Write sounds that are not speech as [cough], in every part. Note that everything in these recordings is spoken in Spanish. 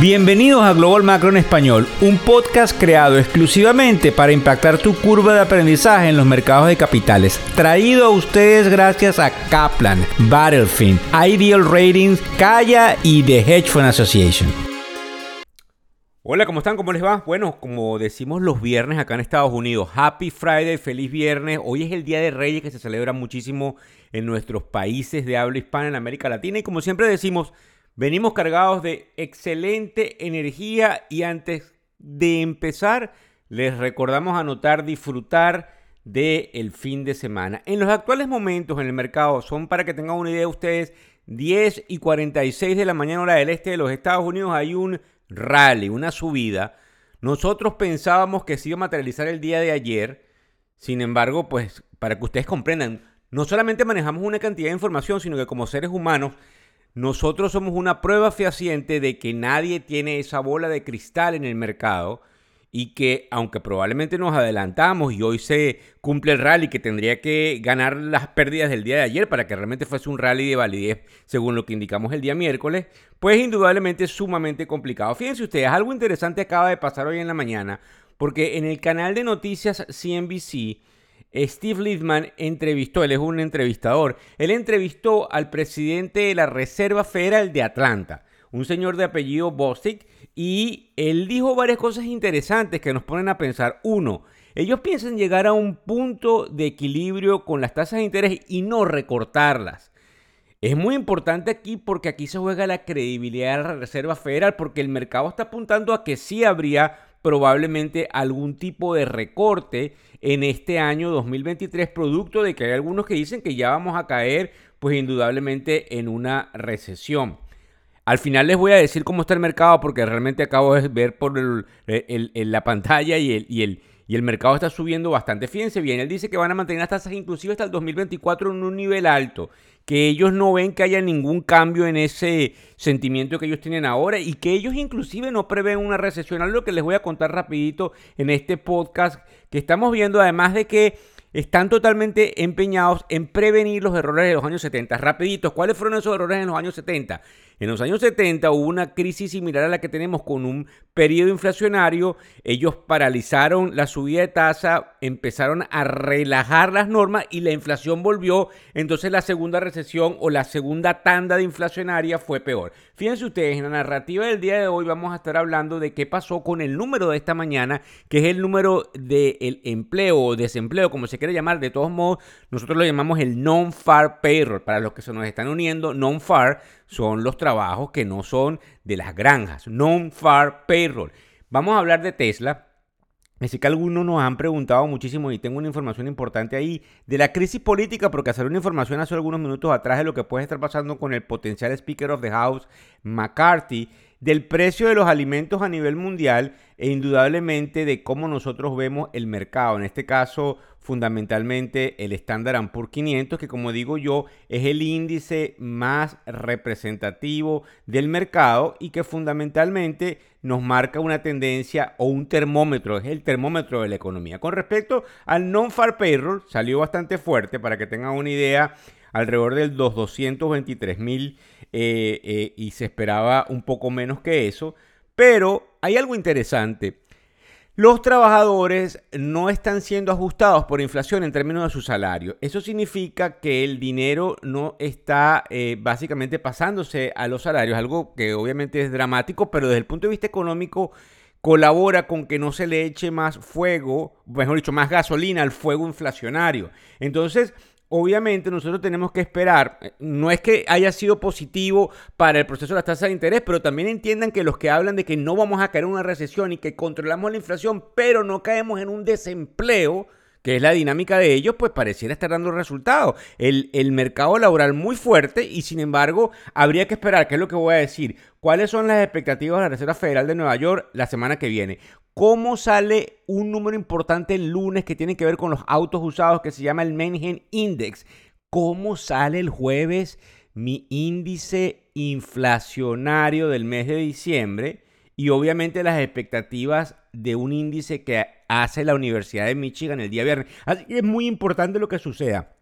Bienvenidos a Global Macro en Español, un podcast creado exclusivamente para impactar tu curva de aprendizaje en los mercados de capitales. Traído a ustedes gracias a Kaplan, Battlefield, Ideal Ratings, Kaya y The Hedge Fund Association. Hola, ¿cómo están? ¿Cómo les va? Bueno, como decimos los viernes acá en Estados Unidos, Happy Friday, feliz viernes. Hoy es el Día de Reyes que se celebra muchísimo en nuestros países de habla hispana en América Latina y como siempre decimos, Venimos cargados de excelente energía y antes de empezar les recordamos anotar, disfrutar del el fin de semana. En los actuales momentos en el mercado son para que tengan una idea ustedes 10 y 46 de la mañana hora del este de los Estados Unidos hay un rally, una subida. Nosotros pensábamos que se iba a materializar el día de ayer. Sin embargo, pues para que ustedes comprendan, no solamente manejamos una cantidad de información, sino que como seres humanos nosotros somos una prueba fehaciente de que nadie tiene esa bola de cristal en el mercado y que aunque probablemente nos adelantamos y hoy se cumple el rally que tendría que ganar las pérdidas del día de ayer para que realmente fuese un rally de validez según lo que indicamos el día miércoles, pues indudablemente es sumamente complicado. Fíjense ustedes, algo interesante acaba de pasar hoy en la mañana porque en el canal de noticias CNBC Steve Littman entrevistó, él es un entrevistador, él entrevistó al presidente de la Reserva Federal de Atlanta, un señor de apellido Bostic, y él dijo varias cosas interesantes que nos ponen a pensar. Uno, ellos piensan llegar a un punto de equilibrio con las tasas de interés y no recortarlas. Es muy importante aquí porque aquí se juega la credibilidad de la Reserva Federal porque el mercado está apuntando a que sí habría probablemente algún tipo de recorte en este año 2023, producto de que hay algunos que dicen que ya vamos a caer, pues indudablemente en una recesión. Al final les voy a decir cómo está el mercado porque realmente acabo de ver por la pantalla y el, y el, y el mercado está subiendo bastante. Fíjense bien, él dice que van a mantener las tasas inclusive hasta el 2024 en un nivel alto, que ellos no ven que haya ningún cambio en ese sentimiento que ellos tienen ahora y que ellos inclusive no prevén una recesión. Algo que les voy a contar rapidito en este podcast que estamos viendo, además de que están totalmente empeñados en prevenir los errores de los años 70. Rapidito, ¿cuáles fueron esos errores en los años 70? En los años 70 hubo una crisis similar a la que tenemos con un periodo inflacionario. Ellos paralizaron la subida de tasa, empezaron a relajar las normas y la inflación volvió. Entonces la segunda recesión o la segunda tanda de inflacionaria fue peor. Fíjense ustedes, en la narrativa del día de hoy vamos a estar hablando de qué pasó con el número de esta mañana, que es el número del empleo o desempleo, como se quiere llamar. De todos modos, nosotros lo llamamos el non-far payroll. Para los que se nos están uniendo, non-far son los trabajos que no son de las granjas, non-far payroll. Vamos a hablar de Tesla. Así que algunos nos han preguntado muchísimo y tengo una información importante ahí de la crisis política, porque hacer una información hace algunos minutos atrás de lo que puede estar pasando con el potencial Speaker of the House, McCarthy, del precio de los alimentos a nivel mundial e indudablemente de cómo nosotros vemos el mercado. En este caso, fundamentalmente el Standard Poor's 500, que como digo yo, es el índice más representativo del mercado y que fundamentalmente nos marca una tendencia o un termómetro, es el termómetro de la economía. Con respecto al non-far payroll, salió bastante fuerte para que tengan una idea alrededor del 223 mil eh, eh, y se esperaba un poco menos que eso. Pero hay algo interesante. Los trabajadores no están siendo ajustados por inflación en términos de su salario. Eso significa que el dinero no está eh, básicamente pasándose a los salarios, algo que obviamente es dramático, pero desde el punto de vista económico colabora con que no se le eche más fuego, mejor dicho, más gasolina al fuego inflacionario. Entonces, Obviamente nosotros tenemos que esperar, eh, no es que haya sido positivo para el proceso de las tasas de interés, pero también entiendan que los que hablan de que no vamos a caer en una recesión y que controlamos la inflación, pero no caemos en un desempleo, que es la dinámica de ellos, pues pareciera estar dando resultados. El, el, mercado laboral muy fuerte y sin embargo habría que esperar, ¿qué es lo que voy a decir? ¿Cuáles son las expectativas de la Reserva Federal de Nueva York la semana que viene? ¿Cómo sale un número importante el lunes que tiene que ver con los autos usados que se llama el Manhattan Index? ¿Cómo sale el jueves mi índice inflacionario del mes de diciembre? Y obviamente las expectativas de un índice que hace la Universidad de Michigan el día viernes. Así que es muy importante lo que suceda.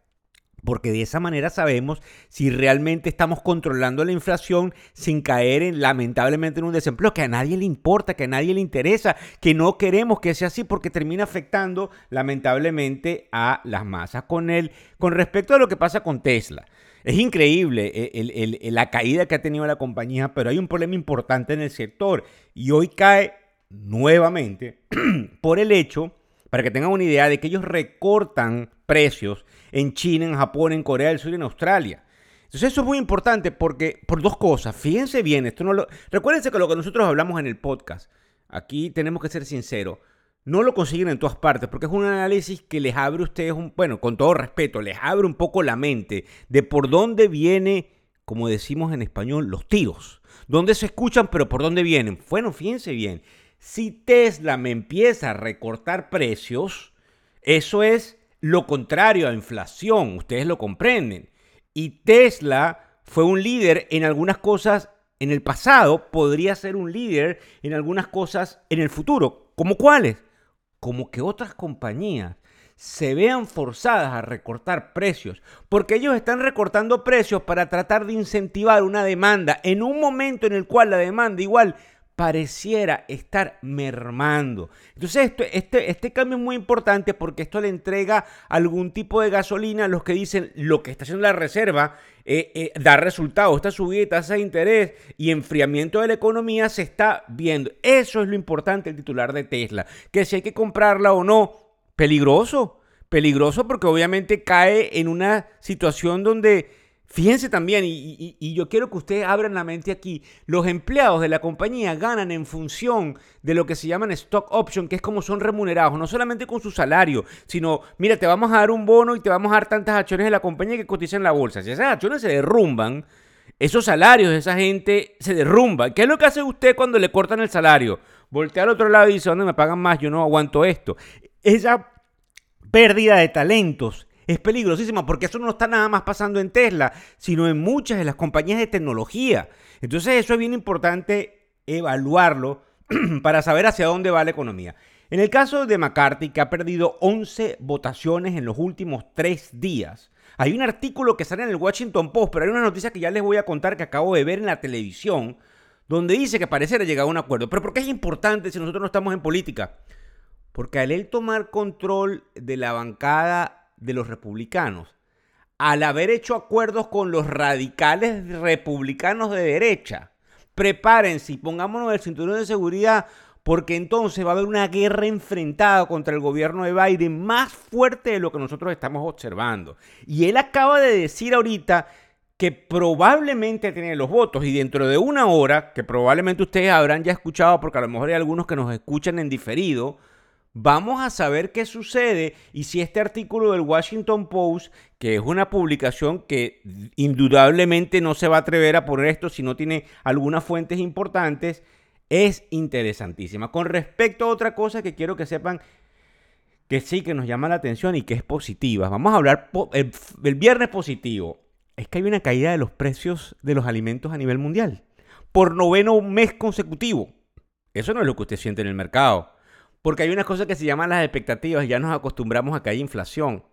porque de esa manera sabemos si realmente estamos controlando la inflación sin caer en, lamentablemente en un desempleo que a nadie le importa, que a nadie le interesa, que no queremos que sea así porque termina afectando lamentablemente a las masas. Con, el, con respecto a lo que pasa con Tesla, es increíble eh, la caída que ha tenido la compañía, pero hay un problema importante en el sector y hoy cae nuevamente [clears throat] por el hecho, para que tengan una idea, de que ellos recortan precios en China, en Japón, en Corea del Sur y en Australia. Entonces eso es muy importante porque por dos cosas. Fíjense bien, esto no lo recuérdense que lo que nosotros hablamos en el podcast, aquí tenemos que ser sinceros, no lo consiguen en todas partes porque es un análisis que les abre a ustedes un, bueno, con todo respeto, les abre un poco la mente de por dónde viene, como decimos en español, los tiros. ¿Dónde se escuchan, pero por dónde vienen? Bueno, fíjense bien. Si Tesla me empieza a recortar precios, eso es lo contrario a inflación, ustedes lo comprenden. Y Tesla fue un líder en algunas cosas en el pasado, podría ser un líder en algunas cosas en el futuro. ¿Como cuáles? Como que otras compañías se vean forzadas a recortar precios, porque ellos están recortando precios para tratar de incentivar una demanda en un momento en el cual la demanda igual pareciera estar mermando. Entonces, este, este cambio es muy importante porque esto le entrega algún tipo de gasolina a los que dicen lo que está haciendo la reserva eh, eh, da resultados. Esta subida de tasa de interés y enfriamiento de la economía se está viendo. Eso es lo importante el titular de Tesla. Que si hay que comprarla o no, peligroso. Peligroso porque obviamente cae en una situación donde Fíjense también, y, yo quiero que ustedes abran la mente aquí, los empleados de la compañía ganan en función de lo que se llaman stock option, que es como son remunerados, no solamente con su salario, sino, mira, te vamos a dar un bono y te vamos a dar tantas acciones de la compañía que cotizan en la bolsa. Si esas acciones se derrumban, esos salarios de esa gente se derrumban. ¿Qué es lo que hace usted cuando le cortan el salario? Voltea al otro lado y dice, ¿dónde me pagan más? Yo no aguanto esto. Esa pérdida de talentos es peligrosísima porque eso no está nada más pasando en Tesla, sino en muchas de las compañías de tecnología. Entonces eso es bien importante evaluarlo [clears throat] para saber hacia dónde va la economía. En el caso de McCarthy, que ha perdido 11 votaciones en los últimos tres días, hay un artículo que sale en el Washington Post, pero hay una noticia que ya les voy a contar que acabo de ver en la televisión, donde dice que pareciera llegar a un acuerdo. Pero ¿por qué es importante si nosotros no estamos en política? Porque al él tomar control de la bancada de los republicanos, al haber hecho acuerdos con los radicales republicanos de derecha, prepárense y pongámonos el cinturón de seguridad porque entonces va a haber una guerra enfrentada contra el gobierno de Biden más fuerte de lo que nosotros estamos observando. Y él acaba de decir ahorita que probablemente tiene los votos y dentro de una hora, que probablemente ustedes habrán ya escuchado, porque a lo mejor hay algunos que nos escuchan en diferido, Vamos a saber qué sucede y si este artículo del Washington Post, que es una publicación que indudablemente no se va a atrever a poner esto si no tiene algunas fuentes importantes, es interesantísima. Con respecto a otra cosa que quiero que sepan que sí que nos llama la atención y que es positiva. Vamos a hablar el, el viernes positivo. Es que hay una caída de los precios de los alimentos a nivel mundial por noveno mes consecutivo. Eso no es lo que usted siente en el mercado. Porque hay una cosa que se llaman las expectativas y ya nos acostumbramos a que hay inflación.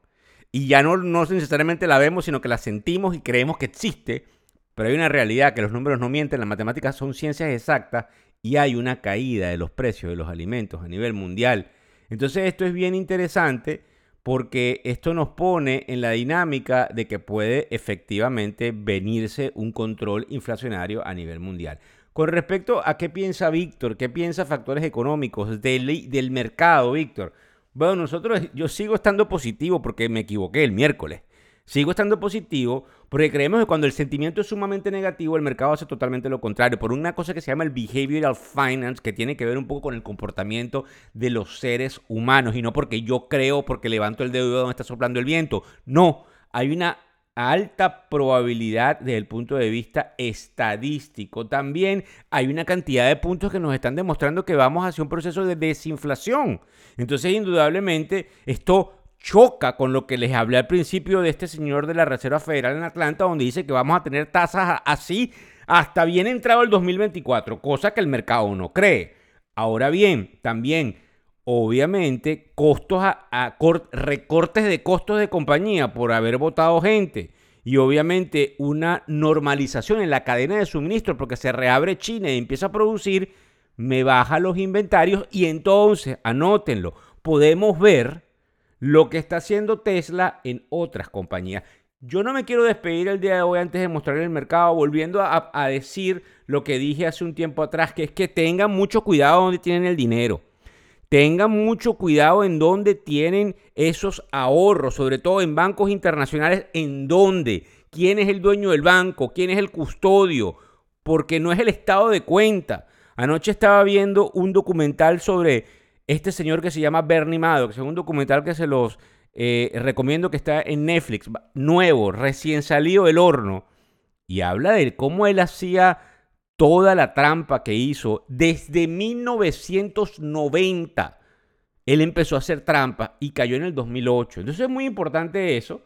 Y ya no, no necesariamente la vemos, sino que la sentimos y creemos que existe. Pero hay una realidad que los números no mienten, las matemáticas son ciencias exactas y hay una caída de los precios de los alimentos a nivel mundial. Entonces esto es bien interesante porque esto nos pone en la dinámica de que puede efectivamente venirse un control inflacionario a nivel mundial. Con respecto a qué piensa Víctor, qué piensa factores económicos del, del mercado, Víctor. Bueno, nosotros, yo sigo estando positivo porque me equivoqué el miércoles. Sigo estando positivo porque creemos que cuando el sentimiento es sumamente negativo, el mercado hace totalmente lo contrario. Por una cosa que se llama el behavioral finance, que tiene que ver un poco con el comportamiento de los seres humanos. Y no porque yo creo, porque levanto el dedo donde está soplando el viento. No, hay una alta probabilidad desde el punto de vista estadístico. También hay una cantidad de puntos que nos están demostrando que vamos hacia un proceso de desinflación. Entonces, indudablemente, esto choca con lo que les hablé al principio de este señor de la Reserva Federal en Atlanta, donde dice que vamos a tener tasas así hasta bien entrado el 2024, cosa que el mercado no cree. Ahora bien, también obviamente, costos a, recortes de costos de compañía por haber votado gente y obviamente una normalización en la cadena de suministro porque se reabre China y empieza a producir, me baja los inventarios y entonces, anótenlo, podemos ver lo que está haciendo Tesla en otras compañías. Yo no me quiero despedir el día de hoy antes de mostrar el mercado, volviendo a, a decir lo que dije hace un tiempo atrás, que es que tengan mucho cuidado donde tienen el dinero. Tengan mucho cuidado en dónde tienen esos ahorros, sobre todo en bancos internacionales, en dónde, quién es el dueño del banco, quién es el custodio, porque no es el estado de cuenta. Anoche estaba viendo un documental sobre este señor que se llama Bernie Madoff, que es un documental que se los eh, recomiendo que está en Netflix, nuevo, recién salido del horno, y habla de cómo él hacía toda la trampa que hizo desde 1990. Él empezó a hacer trampa y cayó en el 2008. Entonces es muy importante eso.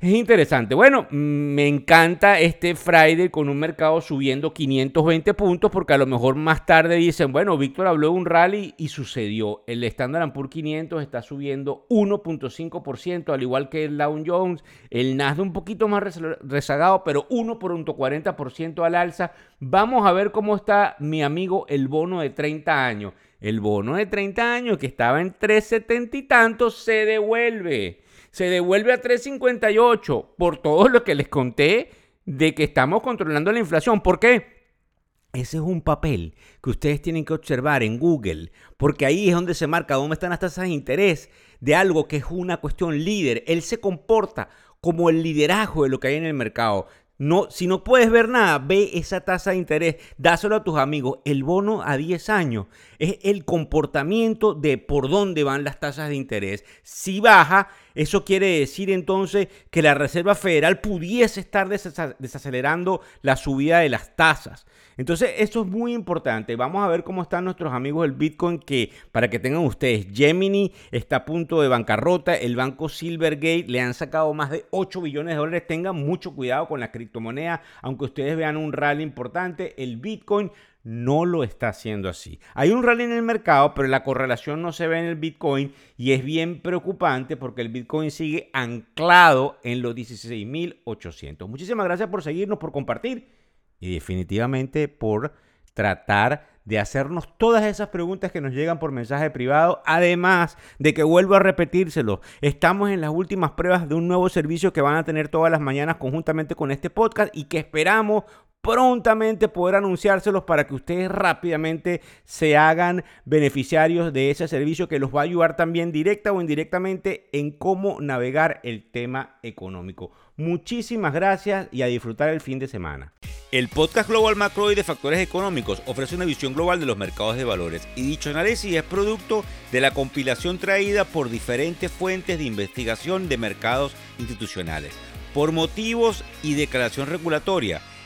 Es interesante. Bueno, me encanta este Friday con un mercado subiendo 520 puntos porque a lo mejor más tarde dicen, bueno, Víctor habló de un rally y sucedió. El Standard Poor's 500 está subiendo 1.5%, al igual que el Dow Jones. El Nasdaq un poquito más rezagado, pero 1.40% al alza. Vamos a ver cómo está mi amigo el bono de 30 años. El bono de 30 años que estaba en 370 y tantos se devuelve se devuelve a 3.58 por todo lo que les conté de que estamos controlando la inflación. ¿Por qué? Ese es un papel que ustedes tienen que observar en Google, porque ahí es donde se marca dónde están las tasas de interés de algo que es una cuestión líder. Él se comporta como el liderazgo de lo que hay en el mercado. No, si no puedes ver nada, ve esa tasa de interés, dáselo a tus amigos. El bono a 10 años es el comportamiento de por dónde van las tasas de interés. Si baja, eso quiere decir entonces que la Reserva Federal pudiese estar desacelerando la subida de las tasas. Entonces, eso es muy importante. Vamos a ver cómo están nuestros amigos del Bitcoin, que para que tengan ustedes, Gemini está a punto de bancarrota, el banco Silvergate le han sacado más de 8 billones de dólares. Tengan mucho cuidado con la criptomoneda, aunque ustedes vean un rally importante, el Bitcoin no lo está haciendo así. Hay un rally en el mercado, pero la correlación no se ve en el Bitcoin y es bien preocupante porque el Bitcoin sigue anclado en los 16.800. Muchísimas gracias por seguirnos, por compartir y definitivamente por tratar de hacernos todas esas preguntas que nos llegan por mensaje privado. Además de que vuelvo a repetírselo, estamos en las últimas pruebas de un nuevo servicio que van a tener todas las mañanas conjuntamente con este podcast y que esperamos prontamente poder anunciárselos para que ustedes rápidamente se hagan beneficiarios de ese servicio que los va a ayudar también directa o indirectamente en cómo navegar el tema económico. Muchísimas gracias y a disfrutar el fin de semana. El podcast Global Macro y de Factores Económicos ofrece una visión global de los mercados de valores y dicho análisis es producto de la compilación traída por diferentes fuentes de investigación de mercados institucionales. Por motivos y declaración regulatoria,